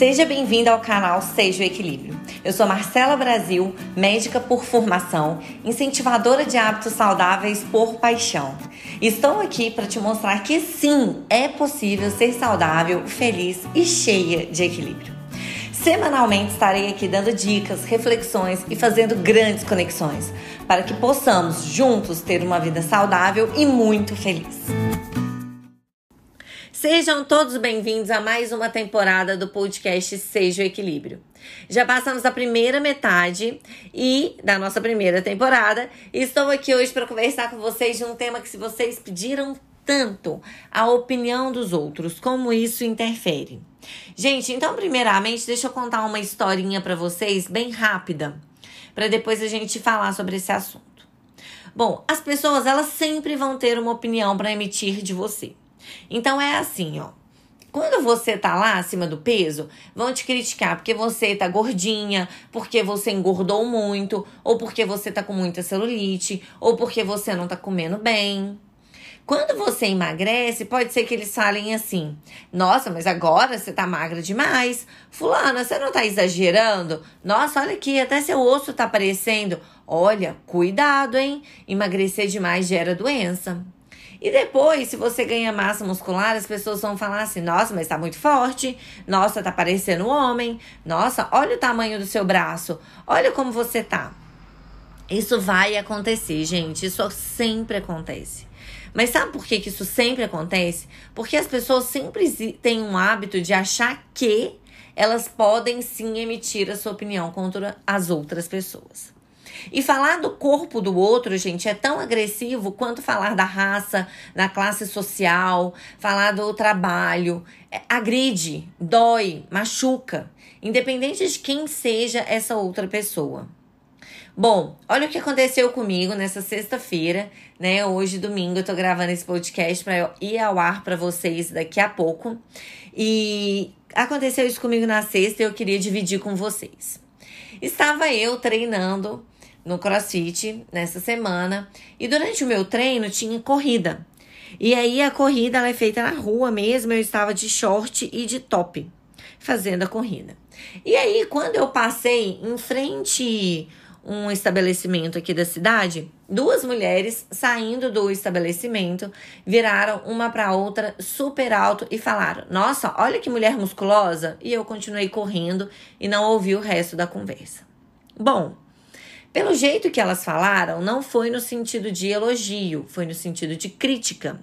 Seja bem-vindo ao canal Seja o Equilíbrio. Eu sou Marcela Brasil, médica por formação, incentivadora de hábitos saudáveis por paixão. Estou aqui para te mostrar que sim, é possível ser saudável, feliz e cheia de equilíbrio. Semanalmente estarei aqui dando dicas, reflexões e fazendo grandes conexões para que possamos juntos ter uma vida saudável e muito feliz. Sejam todos bem-vindos a mais uma temporada do podcast Seja o Equilíbrio. Já passamos a primeira metade e da nossa primeira temporada. E estou aqui hoje para conversar com vocês de um tema que se vocês pediram tanto, a opinião dos outros, como isso interfere. Gente, então primeiramente, deixa eu contar uma historinha para vocês bem rápida, para depois a gente falar sobre esse assunto. Bom, as pessoas elas sempre vão ter uma opinião para emitir de você. Então é assim, ó. Quando você tá lá acima do peso, vão te criticar porque você tá gordinha, porque você engordou muito, ou porque você tá com muita celulite, ou porque você não tá comendo bem. Quando você emagrece, pode ser que eles falem assim: Nossa, mas agora você tá magra demais. Fulana, você não tá exagerando? Nossa, olha aqui, até seu osso tá aparecendo. Olha, cuidado, hein? Emagrecer demais gera doença. E depois, se você ganha massa muscular, as pessoas vão falar assim: nossa, mas tá muito forte, nossa, tá parecendo um homem, nossa, olha o tamanho do seu braço, olha como você tá. Isso vai acontecer, gente, isso sempre acontece. Mas sabe por que, que isso sempre acontece? Porque as pessoas sempre têm um hábito de achar que elas podem sim emitir a sua opinião contra as outras pessoas. E falar do corpo do outro, gente, é tão agressivo quanto falar da raça, da classe social, falar do trabalho. É, agride, dói, machuca, independente de quem seja essa outra pessoa. Bom, olha o que aconteceu comigo nessa sexta-feira, né? Hoje, domingo, eu tô gravando esse podcast para ir ao ar para vocês daqui a pouco. E aconteceu isso comigo na sexta e eu queria dividir com vocês. Estava eu treinando no CrossFit nessa semana e durante o meu treino tinha corrida. E aí a corrida ela é feita na rua mesmo, eu estava de short e de top fazendo a corrida. E aí quando eu passei em frente um estabelecimento aqui da cidade, duas mulheres saindo do estabelecimento viraram uma para outra super alto e falaram: "Nossa, olha que mulher musculosa". E eu continuei correndo e não ouvi o resto da conversa. Bom, pelo jeito que elas falaram, não foi no sentido de elogio, foi no sentido de crítica.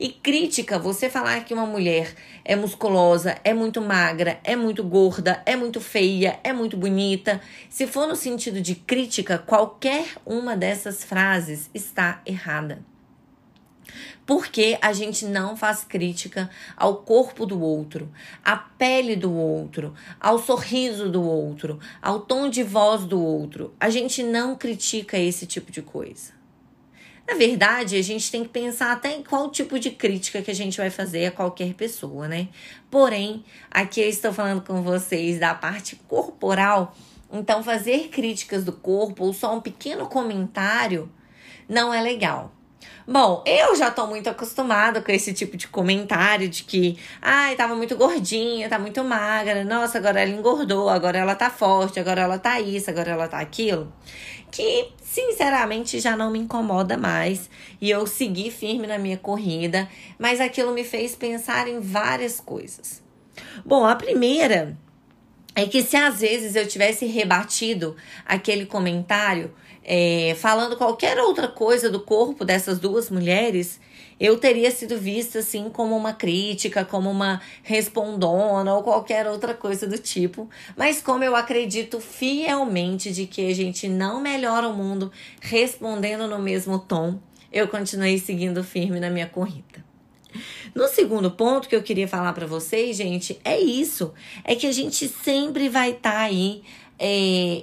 E crítica, você falar que uma mulher é musculosa, é muito magra, é muito gorda, é muito feia, é muito bonita, se for no sentido de crítica, qualquer uma dessas frases está errada porque a gente não faz crítica ao corpo do outro, à pele do outro, ao sorriso do outro, ao tom de voz do outro. A gente não critica esse tipo de coisa. Na verdade, a gente tem que pensar até em qual tipo de crítica que a gente vai fazer a qualquer pessoa, né? Porém, aqui eu estou falando com vocês da parte corporal, então fazer críticas do corpo ou só um pequeno comentário não é legal. Bom, eu já tô muito acostumada com esse tipo de comentário de que, ai, tava muito gordinha, tá muito magra, nossa, agora ela engordou, agora ela tá forte, agora ela tá isso, agora ela tá aquilo. Que, sinceramente, já não me incomoda mais. E eu segui firme na minha corrida, mas aquilo me fez pensar em várias coisas. Bom, a primeira é que se às vezes eu tivesse rebatido aquele comentário é, falando qualquer outra coisa do corpo dessas duas mulheres, eu teria sido vista assim como uma crítica, como uma respondona ou qualquer outra coisa do tipo. Mas como eu acredito fielmente de que a gente não melhora o mundo respondendo no mesmo tom, eu continuei seguindo firme na minha corrida. No segundo ponto que eu queria falar para vocês, gente, é isso. É que a gente sempre vai estar tá aí é,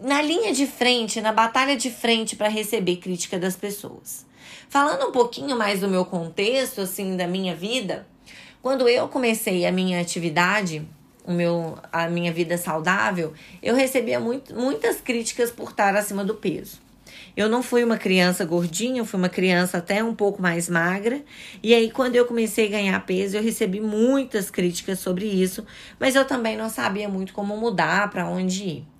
na linha de frente, na batalha de frente para receber crítica das pessoas. Falando um pouquinho mais do meu contexto, assim, da minha vida, quando eu comecei a minha atividade, o meu, a minha vida saudável, eu recebia muito, muitas críticas por estar acima do peso. Eu não fui uma criança gordinha, eu fui uma criança até um pouco mais magra. E aí, quando eu comecei a ganhar peso, eu recebi muitas críticas sobre isso, mas eu também não sabia muito como mudar, para onde ir.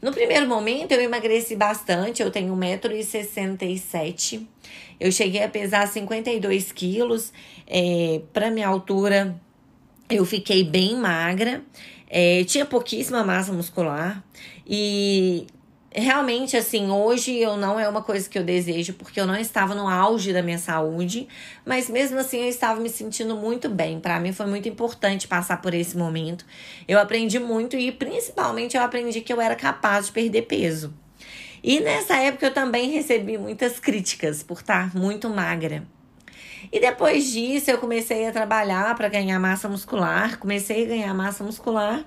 No primeiro momento, eu emagreci bastante, eu tenho 1,67m. Eu cheguei a pesar 52 quilos. É, para minha altura, eu fiquei bem magra. É, tinha pouquíssima massa muscular. E realmente, assim, hoje eu não é uma coisa que eu desejo, porque eu não estava no auge da minha saúde, mas mesmo assim eu estava me sentindo muito bem. Para mim foi muito importante passar por esse momento. Eu aprendi muito e principalmente eu aprendi que eu era capaz de perder peso. E nessa época eu também recebi muitas críticas por estar muito magra. E depois disso eu comecei a trabalhar para ganhar massa muscular, comecei a ganhar massa muscular.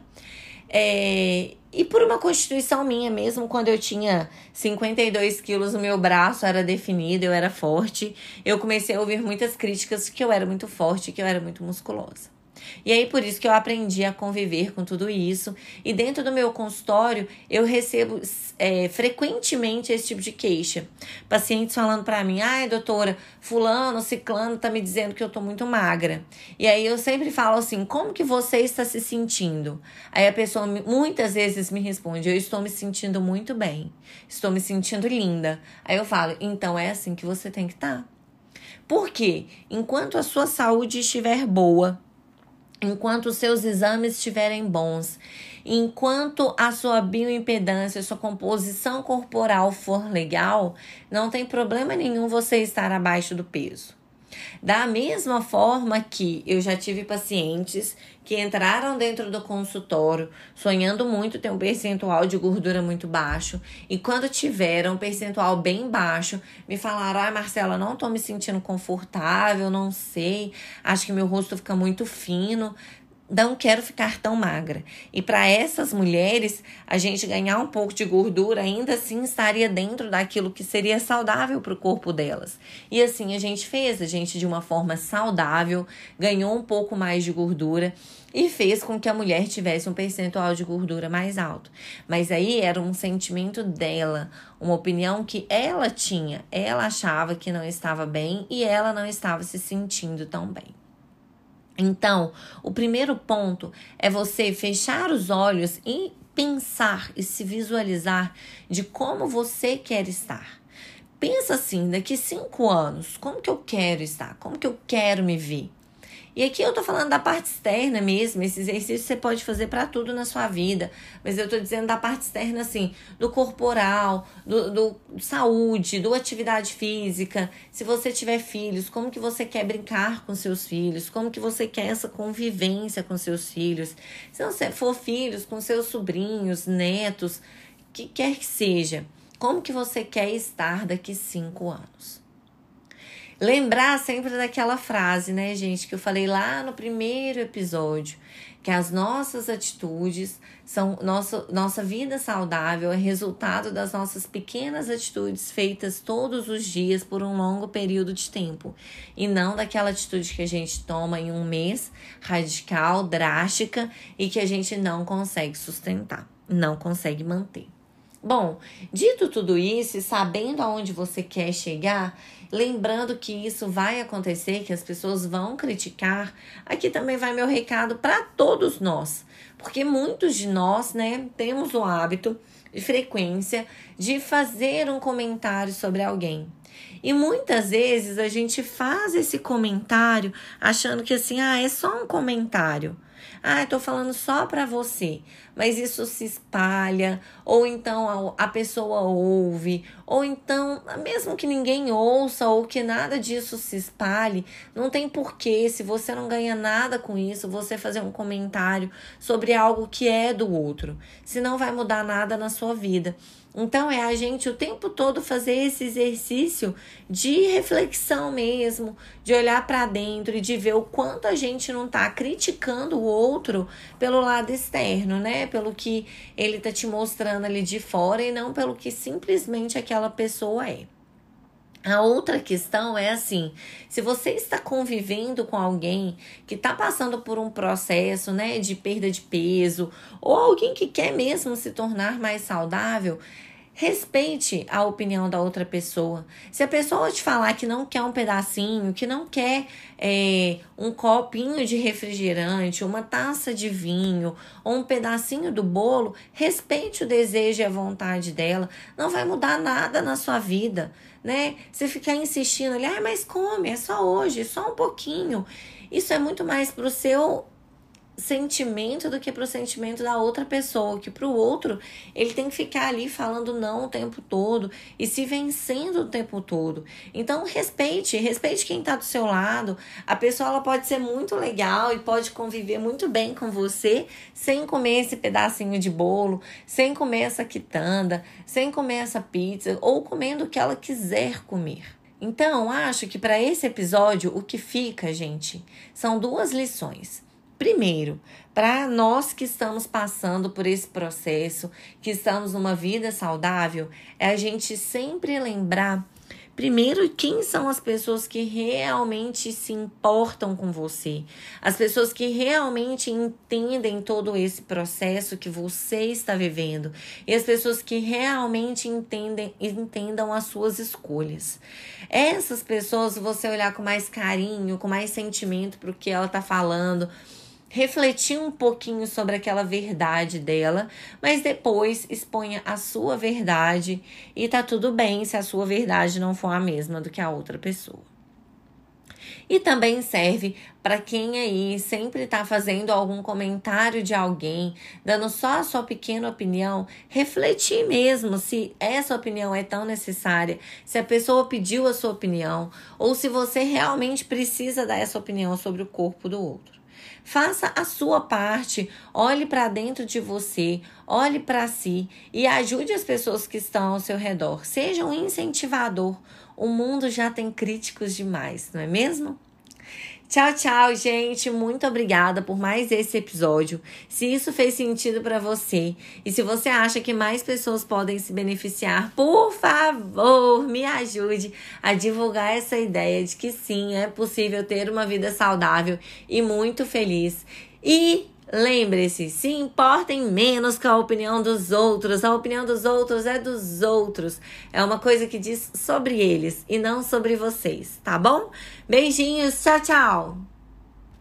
É, e por uma constituição minha mesmo, quando eu tinha 52 quilos, o meu braço era definido, eu era forte. Eu comecei a ouvir muitas críticas que eu era muito forte, que eu era muito musculosa. E aí, por isso que eu aprendi a conviver com tudo isso. E dentro do meu consultório, eu recebo é, frequentemente esse tipo de queixa. Pacientes falando para mim: ai, doutora, Fulano, Ciclano tá me dizendo que eu tô muito magra. E aí eu sempre falo assim: como que você está se sentindo? Aí a pessoa muitas vezes me responde: eu estou me sentindo muito bem, estou me sentindo linda. Aí eu falo: então é assim que você tem que estar. Tá. Por quê? Enquanto a sua saúde estiver boa, enquanto seus exames estiverem bons, enquanto a sua bioimpedância, sua composição corporal for legal, não tem problema nenhum você estar abaixo do peso. Da mesma forma que eu já tive pacientes que entraram dentro do consultório sonhando muito ter um percentual de gordura muito baixo e quando tiveram um percentual bem baixo, me falaram: "Ai, Marcela, não tô me sentindo confortável, não sei, acho que meu rosto fica muito fino" não quero ficar tão magra. E para essas mulheres, a gente ganhar um pouco de gordura ainda assim estaria dentro daquilo que seria saudável para o corpo delas. E assim a gente fez, a gente de uma forma saudável ganhou um pouco mais de gordura e fez com que a mulher tivesse um percentual de gordura mais alto. Mas aí era um sentimento dela, uma opinião que ela tinha. Ela achava que não estava bem e ela não estava se sentindo tão bem. Então, o primeiro ponto é você fechar os olhos e pensar e se visualizar de como você quer estar. Pensa assim, daqui cinco anos, como que eu quero estar? Como que eu quero me ver? E aqui eu tô falando da parte externa mesmo. Esse exercício você pode fazer para tudo na sua vida. Mas eu tô dizendo da parte externa, assim, do corporal, do, do saúde, do atividade física. Se você tiver filhos, como que você quer brincar com seus filhos? Como que você quer essa convivência com seus filhos? Se você for filhos com seus sobrinhos, netos, que quer que seja. Como que você quer estar daqui cinco anos? Lembrar sempre daquela frase, né, gente, que eu falei lá no primeiro episódio, que as nossas atitudes são nossa, nossa vida saudável é resultado das nossas pequenas atitudes feitas todos os dias por um longo período de tempo e não daquela atitude que a gente toma em um mês radical, drástica e que a gente não consegue sustentar, não consegue manter. Bom, dito tudo isso e sabendo aonde você quer chegar, lembrando que isso vai acontecer, que as pessoas vão criticar, aqui também vai meu recado para todos nós, porque muitos de nós, né, temos o hábito de frequência de fazer um comentário sobre alguém. E muitas vezes a gente faz esse comentário achando que assim, ah, é só um comentário. Ah, eu tô falando só para você. Mas isso se espalha, ou então a, a pessoa ouve, ou então, mesmo que ninguém ouça ou que nada disso se espalhe, não tem porquê, se você não ganha nada com isso, você fazer um comentário sobre algo que é do outro. Se não vai mudar nada na sua vida. Então é a gente o tempo todo fazer esse exercício de reflexão mesmo, de olhar para dentro e de ver o quanto a gente não tá criticando o outro pelo lado externo, né? Pelo que ele tá te mostrando ali de fora e não pelo que simplesmente aquela pessoa é. A outra questão é assim: se você está convivendo com alguém que está passando por um processo né, de perda de peso, ou alguém que quer mesmo se tornar mais saudável, Respeite a opinião da outra pessoa. Se a pessoa te falar que não quer um pedacinho, que não quer é, um copinho de refrigerante, uma taça de vinho ou um pedacinho do bolo, respeite o desejo e a vontade dela. Não vai mudar nada na sua vida, né? Você ficar insistindo ali, ah, mas come, é só hoje, só um pouquinho. Isso é muito mais pro seu sentimento do que pro sentimento da outra pessoa, que pro outro ele tem que ficar ali falando não o tempo todo e se vencendo o tempo todo. Então respeite, respeite quem tá do seu lado. A pessoa ela pode ser muito legal e pode conviver muito bem com você sem comer esse pedacinho de bolo, sem comer essa quitanda, sem comer essa pizza ou comendo o que ela quiser comer. Então, acho que para esse episódio o que fica, gente, são duas lições. Primeiro, para nós que estamos passando por esse processo, que estamos numa vida saudável, é a gente sempre lembrar Primeiro, quem são as pessoas que realmente se importam com você? As pessoas que realmente entendem todo esse processo que você está vivendo. E as pessoas que realmente entendem, entendam as suas escolhas. Essas pessoas, você olhar com mais carinho, com mais sentimento para o que ela está falando refletir um pouquinho sobre aquela verdade dela, mas depois exponha a sua verdade e tá tudo bem se a sua verdade não for a mesma do que a outra pessoa. E também serve para quem aí sempre está fazendo algum comentário de alguém, dando só a sua pequena opinião, refletir mesmo se essa opinião é tão necessária, se a pessoa pediu a sua opinião, ou se você realmente precisa dar essa opinião sobre o corpo do outro. Faça a sua parte, olhe para dentro de você, olhe para si e ajude as pessoas que estão ao seu redor. Seja um incentivador. O mundo já tem críticos demais, não é mesmo? Tchau, tchau, gente. Muito obrigada por mais esse episódio. Se isso fez sentido para você e se você acha que mais pessoas podem se beneficiar, por favor, me ajude a divulgar essa ideia de que sim, é possível ter uma vida saudável e muito feliz. E Lembre-se, se importem menos com a opinião dos outros. A opinião dos outros é dos outros. É uma coisa que diz sobre eles e não sobre vocês, tá bom? Beijinhos, tchau, tchau!